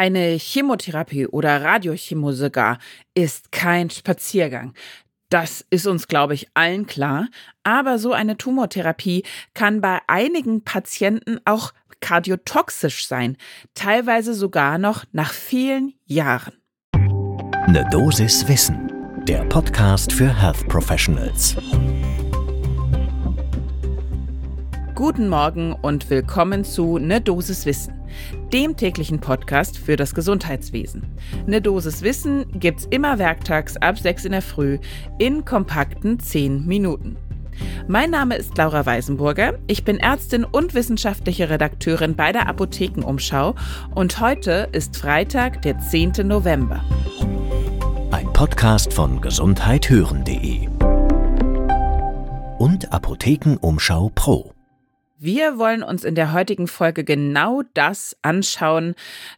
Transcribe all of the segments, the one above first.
Eine Chemotherapie oder Radiochemo sogar ist kein Spaziergang. Das ist uns, glaube ich, allen klar. Aber so eine Tumortherapie kann bei einigen Patienten auch kardiotoxisch sein, teilweise sogar noch nach vielen Jahren. Eine Dosis Wissen, der Podcast für Health Professionals. Guten Morgen und willkommen zu Ne Dosis Wissen, dem täglichen Podcast für das Gesundheitswesen. Ne Dosis Wissen gibt's immer werktags ab 6 in der Früh in kompakten 10 Minuten. Mein Name ist Laura Weisenburger. Ich bin Ärztin und wissenschaftliche Redakteurin bei der Apothekenumschau und heute ist Freitag, der 10. November. Ein Podcast von gesundheithören.de und Apothekenumschau Pro. Wir wollen uns in der heutigen Folge genau das anschauen,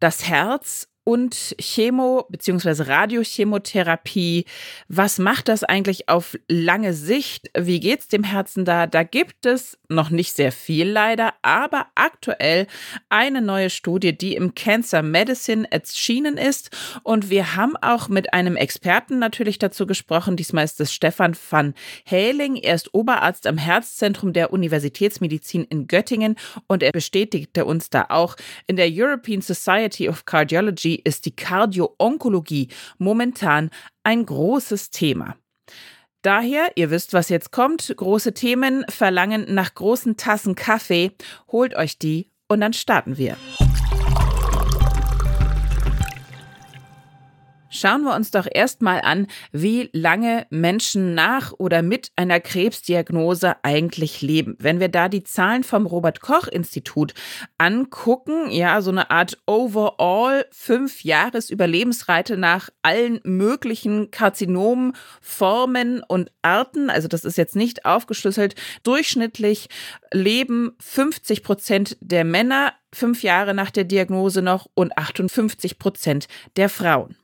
das Herz und Chemo- bzw. Radiochemotherapie. Was macht das eigentlich auf lange Sicht? Wie geht's dem Herzen da? Da gibt es noch nicht sehr viel leider, aber aktuell eine neue Studie, die im Cancer Medicine erschienen ist. Und wir haben auch mit einem Experten natürlich dazu gesprochen. Diesmal ist es Stefan van Häling. Er ist Oberarzt am Herzzentrum der Universitätsmedizin in Göttingen und er bestätigte uns da auch, in der European Society of Cardiology ist die Kardio-Onkologie momentan ein großes Thema. Daher, ihr wisst, was jetzt kommt, große Themen verlangen nach großen Tassen Kaffee. Holt euch die und dann starten wir. Schauen wir uns doch erstmal an, wie lange Menschen nach oder mit einer Krebsdiagnose eigentlich leben. Wenn wir da die Zahlen vom Robert Koch Institut angucken, ja, so eine Art Overall fünf Jahres Überlebensreite nach allen möglichen Karzinomen, Formen und Arten, also das ist jetzt nicht aufgeschlüsselt, durchschnittlich leben 50 Prozent der Männer fünf Jahre nach der Diagnose noch und 58 Prozent der Frauen.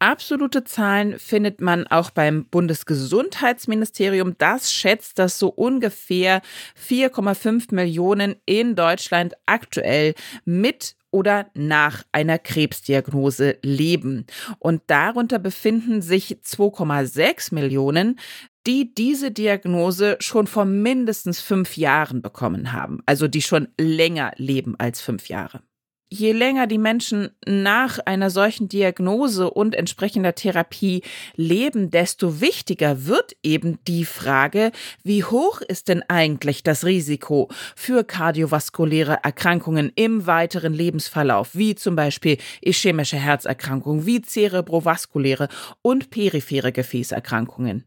Absolute Zahlen findet man auch beim Bundesgesundheitsministerium. Das schätzt, dass so ungefähr 4,5 Millionen in Deutschland aktuell mit oder nach einer Krebsdiagnose leben. Und darunter befinden sich 2,6 Millionen, die diese Diagnose schon vor mindestens fünf Jahren bekommen haben, also die schon länger leben als fünf Jahre je länger die Menschen nach einer solchen Diagnose und entsprechender Therapie leben, desto wichtiger wird eben die Frage, wie hoch ist denn eigentlich das Risiko für kardiovaskuläre Erkrankungen im weiteren Lebensverlauf, wie zum Beispiel ischämische Herzerkrankungen, wie zerebrovaskuläre und periphere Gefäßerkrankungen.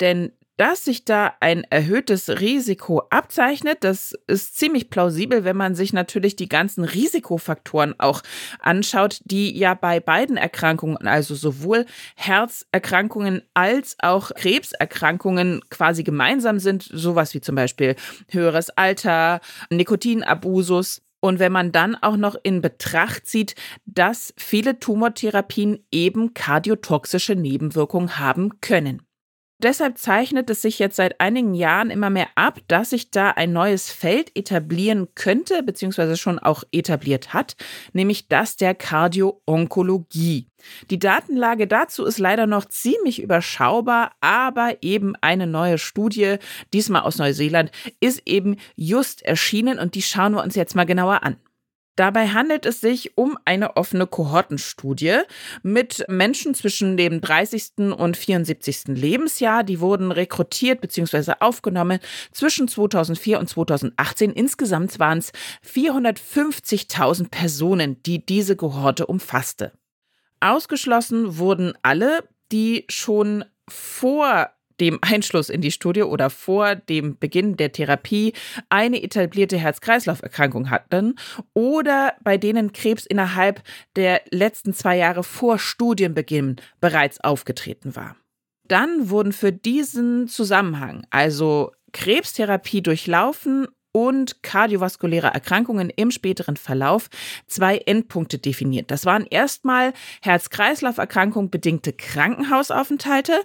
Denn dass sich da ein erhöhtes Risiko abzeichnet. Das ist ziemlich plausibel, wenn man sich natürlich die ganzen Risikofaktoren auch anschaut, die ja bei beiden Erkrankungen, also sowohl Herzerkrankungen als auch Krebserkrankungen quasi gemeinsam sind. Sowas wie zum Beispiel höheres Alter, Nikotinabusus. Und wenn man dann auch noch in Betracht zieht, dass viele Tumortherapien eben kardiotoxische Nebenwirkungen haben können. Deshalb zeichnet es sich jetzt seit einigen Jahren immer mehr ab, dass sich da ein neues Feld etablieren könnte, beziehungsweise schon auch etabliert hat, nämlich das der Kardio-Onkologie. Die Datenlage dazu ist leider noch ziemlich überschaubar, aber eben eine neue Studie, diesmal aus Neuseeland, ist eben just erschienen und die schauen wir uns jetzt mal genauer an. Dabei handelt es sich um eine offene Kohortenstudie mit Menschen zwischen dem 30. und 74. Lebensjahr. Die wurden rekrutiert bzw. aufgenommen zwischen 2004 und 2018. Insgesamt waren es 450.000 Personen, die diese Kohorte umfasste. Ausgeschlossen wurden alle, die schon vor dem Einschluss in die Studie oder vor dem Beginn der Therapie eine etablierte Herz-Kreislauf-Erkrankung hatten oder bei denen Krebs innerhalb der letzten zwei Jahre vor Studienbeginn bereits aufgetreten war. Dann wurden für diesen Zusammenhang, also Krebstherapie durchlaufen und kardiovaskuläre Erkrankungen im späteren Verlauf zwei Endpunkte definiert. Das waren erstmal Herz-Kreislauf-Erkrankung bedingte Krankenhausaufenthalte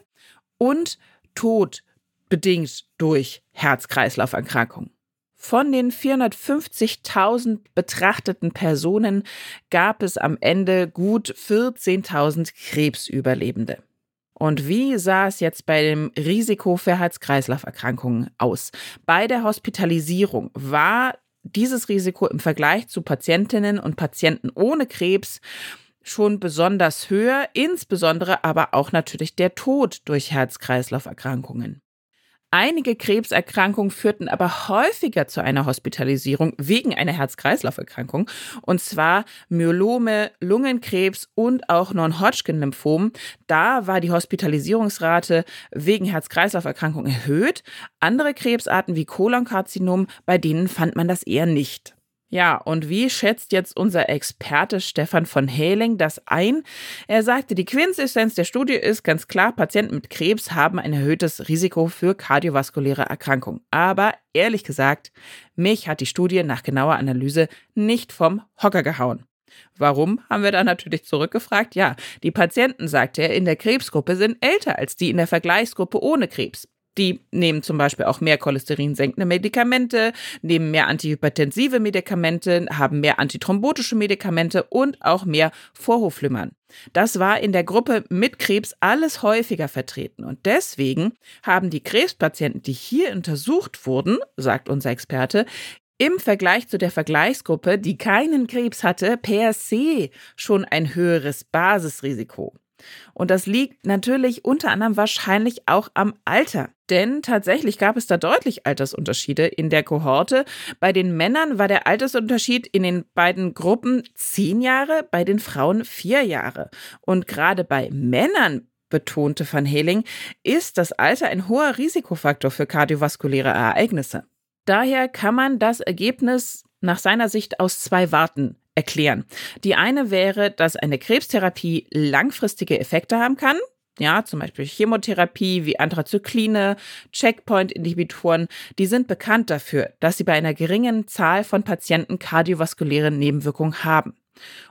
und Tod bedingt durch Herz-Kreislauf-Erkrankungen. Von den 450.000 betrachteten Personen gab es am Ende gut 14.000 Krebsüberlebende. Und wie sah es jetzt bei dem Risiko für Herz-Kreislauf-Erkrankungen aus? Bei der Hospitalisierung war dieses Risiko im Vergleich zu Patientinnen und Patienten ohne Krebs schon besonders höher, insbesondere aber auch natürlich der Tod durch Herz-Kreislauf-Erkrankungen. Einige Krebserkrankungen führten aber häufiger zu einer Hospitalisierung wegen einer Herz-Kreislauf-Erkrankung, und zwar Myelome, Lungenkrebs und auch Non-Hodgkin-Lymphom. Da war die Hospitalisierungsrate wegen Herz-Kreislauf-Erkrankung erhöht. Andere Krebsarten wie Kolonkarzinom, bei denen fand man das eher nicht. Ja, und wie schätzt jetzt unser Experte Stefan von Häling das ein? Er sagte, die Quintessenz der Studie ist ganz klar, Patienten mit Krebs haben ein erhöhtes Risiko für kardiovaskuläre Erkrankungen. Aber ehrlich gesagt, mich hat die Studie nach genauer Analyse nicht vom Hocker gehauen. Warum, haben wir da natürlich zurückgefragt. Ja, die Patienten, sagte er, in der Krebsgruppe sind älter als die in der Vergleichsgruppe ohne Krebs. Die nehmen zum Beispiel auch mehr cholesterinsenkende Medikamente, nehmen mehr antihypertensive Medikamente, haben mehr antithrombotische Medikamente und auch mehr Vorhofflimmern. Das war in der Gruppe mit Krebs alles häufiger vertreten. Und deswegen haben die Krebspatienten, die hier untersucht wurden, sagt unser Experte, im Vergleich zu der Vergleichsgruppe, die keinen Krebs hatte, per se schon ein höheres Basisrisiko. Und das liegt natürlich unter anderem wahrscheinlich auch am Alter. Denn tatsächlich gab es da deutlich Altersunterschiede in der Kohorte. Bei den Männern war der Altersunterschied in den beiden Gruppen zehn Jahre, bei den Frauen vier Jahre. Und gerade bei Männern betonte Van Heling, ist das Alter ein hoher Risikofaktor für kardiovaskuläre Ereignisse. Daher kann man das Ergebnis nach seiner Sicht aus zwei Warten erklären. Die eine wäre, dass eine Krebstherapie langfristige Effekte haben kann. Ja, zum Beispiel Chemotherapie wie Anthrazykline, Checkpoint-Inhibitoren, die sind bekannt dafür, dass sie bei einer geringen Zahl von Patienten kardiovaskuläre Nebenwirkungen haben.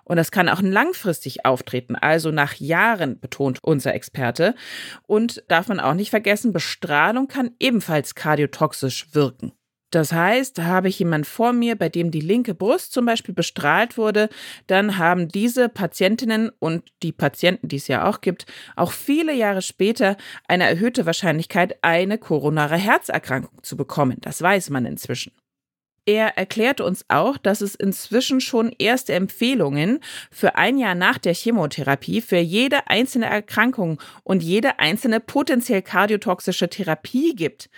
Und das kann auch langfristig auftreten, also nach Jahren, betont unser Experte. Und darf man auch nicht vergessen, Bestrahlung kann ebenfalls kardiotoxisch wirken. Das heißt, habe ich jemanden vor mir, bei dem die linke Brust zum Beispiel bestrahlt wurde, dann haben diese Patientinnen und die Patienten, die es ja auch gibt, auch viele Jahre später eine erhöhte Wahrscheinlichkeit, eine koronare Herzerkrankung zu bekommen. Das weiß man inzwischen. Er erklärte uns auch, dass es inzwischen schon erste Empfehlungen für ein Jahr nach der Chemotherapie für jede einzelne Erkrankung und jede einzelne potenziell kardiotoxische Therapie gibt.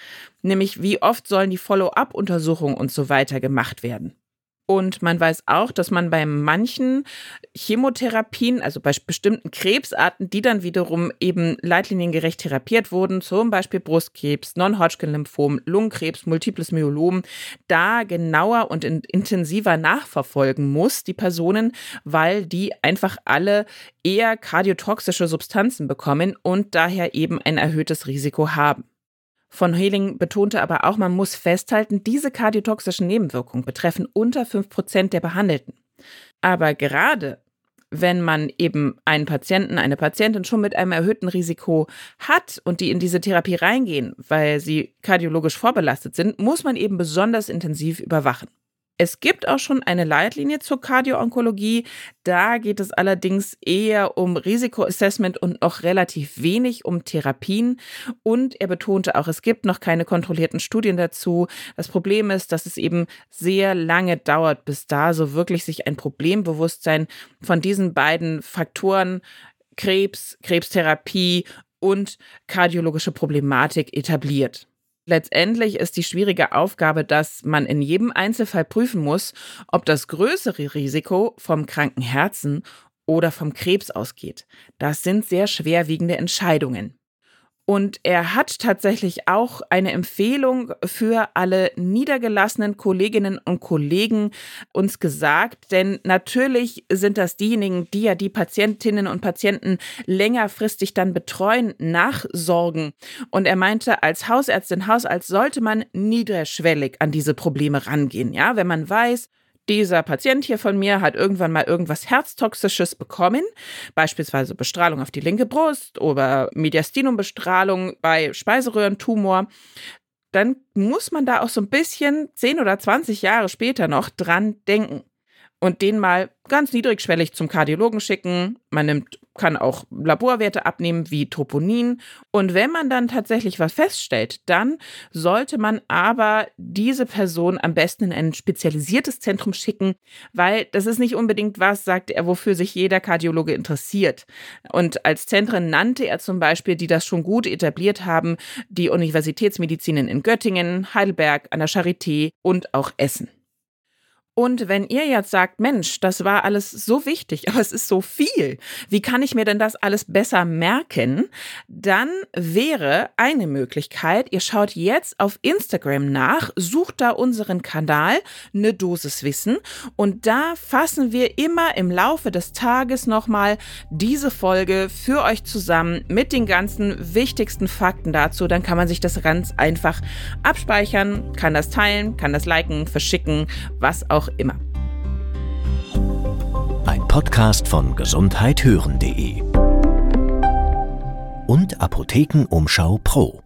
Nämlich wie oft sollen die Follow-up-Untersuchungen und so weiter gemacht werden. Und man weiß auch, dass man bei manchen Chemotherapien, also bei bestimmten Krebsarten, die dann wiederum eben leitliniengerecht therapiert wurden, zum Beispiel Brustkrebs, Non-Hodgkin-Lymphom, Lungenkrebs, Multiples Myelom, da genauer und in intensiver nachverfolgen muss, die Personen, weil die einfach alle eher kardiotoxische Substanzen bekommen und daher eben ein erhöhtes Risiko haben. Von Heling betonte aber auch, man muss festhalten, diese kardiotoxischen Nebenwirkungen betreffen unter 5% der Behandelten. Aber gerade wenn man eben einen Patienten, eine Patientin schon mit einem erhöhten Risiko hat und die in diese Therapie reingehen, weil sie kardiologisch vorbelastet sind, muss man eben besonders intensiv überwachen. Es gibt auch schon eine Leitlinie zur Kardioonkologie. Da geht es allerdings eher um Risikoassessment und noch relativ wenig um Therapien. Und er betonte auch, es gibt noch keine kontrollierten Studien dazu. Das Problem ist, dass es eben sehr lange dauert, bis da so wirklich sich ein Problembewusstsein von diesen beiden Faktoren Krebs, Krebstherapie und kardiologische Problematik etabliert. Letztendlich ist die schwierige Aufgabe, dass man in jedem Einzelfall prüfen muss, ob das größere Risiko vom kranken Herzen oder vom Krebs ausgeht. Das sind sehr schwerwiegende Entscheidungen. Und er hat tatsächlich auch eine Empfehlung für alle niedergelassenen Kolleginnen und Kollegen uns gesagt, denn natürlich sind das diejenigen, die ja die Patientinnen und Patienten längerfristig dann betreuen, nachsorgen. Und er meinte, als Hausärztin, Hausarzt sollte man niederschwellig an diese Probleme rangehen. Ja, wenn man weiß, dieser Patient hier von mir hat irgendwann mal irgendwas Herztoxisches bekommen, beispielsweise Bestrahlung auf die linke Brust oder Mediastinumbestrahlung bei Speiseröhrentumor, dann muss man da auch so ein bisschen 10 oder 20 Jahre später noch dran denken und den mal ganz niedrigschwellig zum Kardiologen schicken. Man nimmt, kann auch Laborwerte abnehmen wie Troponin. Und wenn man dann tatsächlich was feststellt, dann sollte man aber diese Person am besten in ein spezialisiertes Zentrum schicken, weil das ist nicht unbedingt was, sagt er, wofür sich jeder Kardiologe interessiert. Und als Zentren nannte er zum Beispiel, die das schon gut etabliert haben, die Universitätsmedizinen in Göttingen, Heidelberg, an der Charité und auch Essen. Und wenn ihr jetzt sagt, Mensch, das war alles so wichtig, aber es ist so viel, wie kann ich mir denn das alles besser merken? Dann wäre eine Möglichkeit, ihr schaut jetzt auf Instagram nach, sucht da unseren Kanal, eine Dosis Wissen und da fassen wir immer im Laufe des Tages nochmal diese Folge für euch zusammen mit den ganzen wichtigsten Fakten dazu. Dann kann man sich das ganz einfach abspeichern, kann das teilen, kann das liken, verschicken, was auch immer. Ein Podcast von gesundheithören.de und Apothekenumschau Pro.